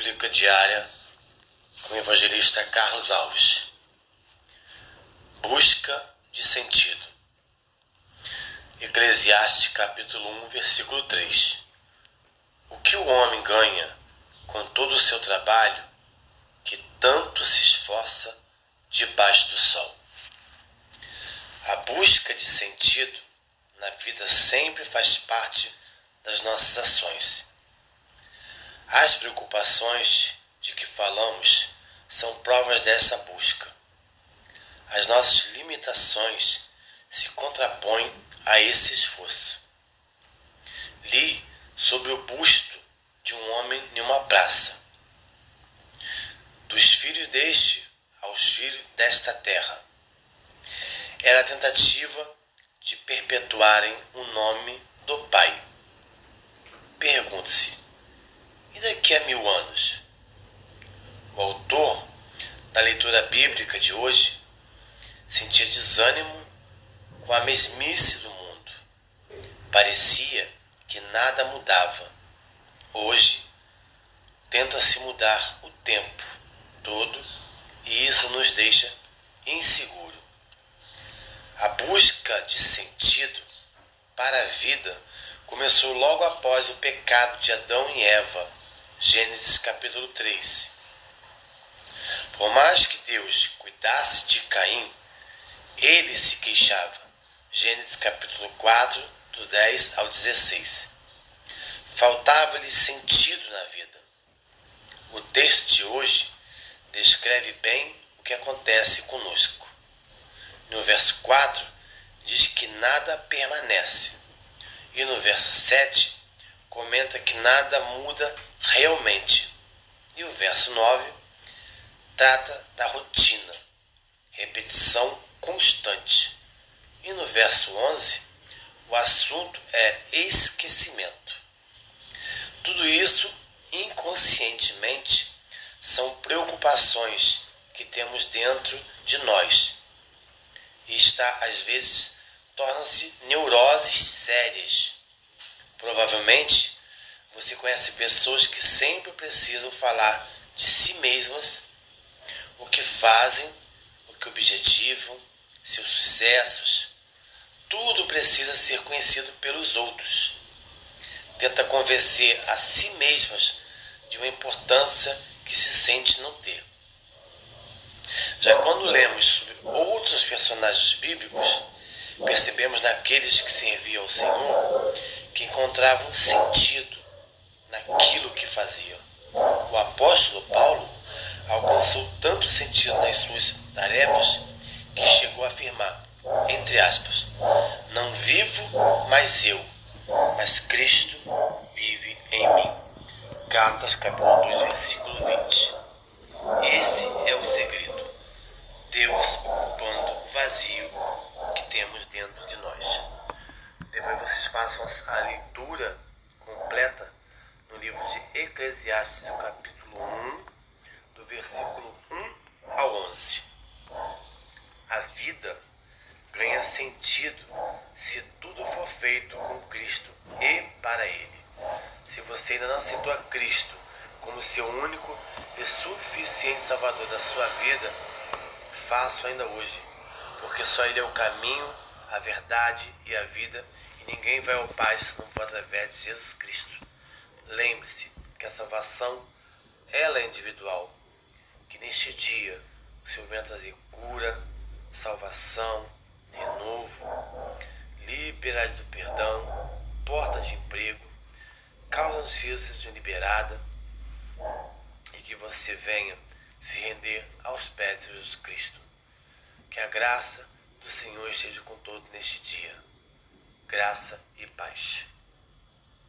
Bíblica Diária com o evangelista Carlos Alves. Busca de sentido. Eclesiastes capítulo 1, versículo 3. O que o homem ganha com todo o seu trabalho que tanto se esforça debaixo do sol? A busca de sentido na vida sempre faz parte das nossas ações. As preocupações de que falamos são provas dessa busca. As nossas limitações se contrapõem a esse esforço. Li sobre o busto de um homem em uma praça. Dos filhos deste aos filhos desta terra. Era a tentativa de perpetuarem o nome do Pai. Pergunte-se: e daqui a mil anos? O autor da leitura bíblica de hoje sentia desânimo com a mesmice do mundo. Parecia que nada mudava. Hoje, tenta-se mudar o tempo todo e isso nos deixa inseguro. A busca de sentido para a vida começou logo após o pecado de Adão e Eva Gênesis capítulo 3. Por mais que Deus cuidasse de Caim, ele se queixava. Gênesis capítulo 4, do 10 ao 16. Faltava-lhe sentido na vida. O texto de hoje descreve bem o que acontece conosco. No verso 4, diz que nada permanece. E no verso 7, comenta que nada muda realmente. E o verso 9 trata da rotina, repetição constante. E no verso 11, o assunto é esquecimento. Tudo isso inconscientemente são preocupações que temos dentro de nós. E está, às vezes, tornam-se neuroses sérias. Provavelmente você conhece pessoas que sempre precisam falar de si mesmas, o que fazem, o que objetivam, seus sucessos. Tudo precisa ser conhecido pelos outros. Tenta convencer a si mesmas de uma importância que se sente não ter. Já quando lemos sobre outros personagens bíblicos, percebemos naqueles que serviam ao Senhor que encontravam sentido naquilo que fazia. O apóstolo Paulo alcançou tanto sentido nas suas tarefas que chegou a afirmar, entre aspas, não vivo mais eu, mas Cristo vive em mim. Gálatas capítulo 2, versículo 20. Esse é o segredo. Deus ocupando o vazio que temos dentro de nós. Depois vocês façam a leitura completa no livro de Eclesiastes, do capítulo 1, do versículo 1 ao 11. A vida ganha sentido se tudo for feito com Cristo e para Ele. Se você ainda não aceitou a Cristo como seu único e suficiente Salvador da sua vida, faça ainda hoje, porque só Ele é o caminho, a verdade e a vida, e ninguém vai ao Pai se não for através de Jesus Cristo. Lembre-se que a salvação ela é individual, que neste dia o Senhor venha trazer cura, salvação, renovo, liberdade do perdão, porta de emprego, causa ansiosa de liberada e que você venha se render aos pés de Jesus Cristo. Que a graça do Senhor esteja com todos neste dia. Graça e paz.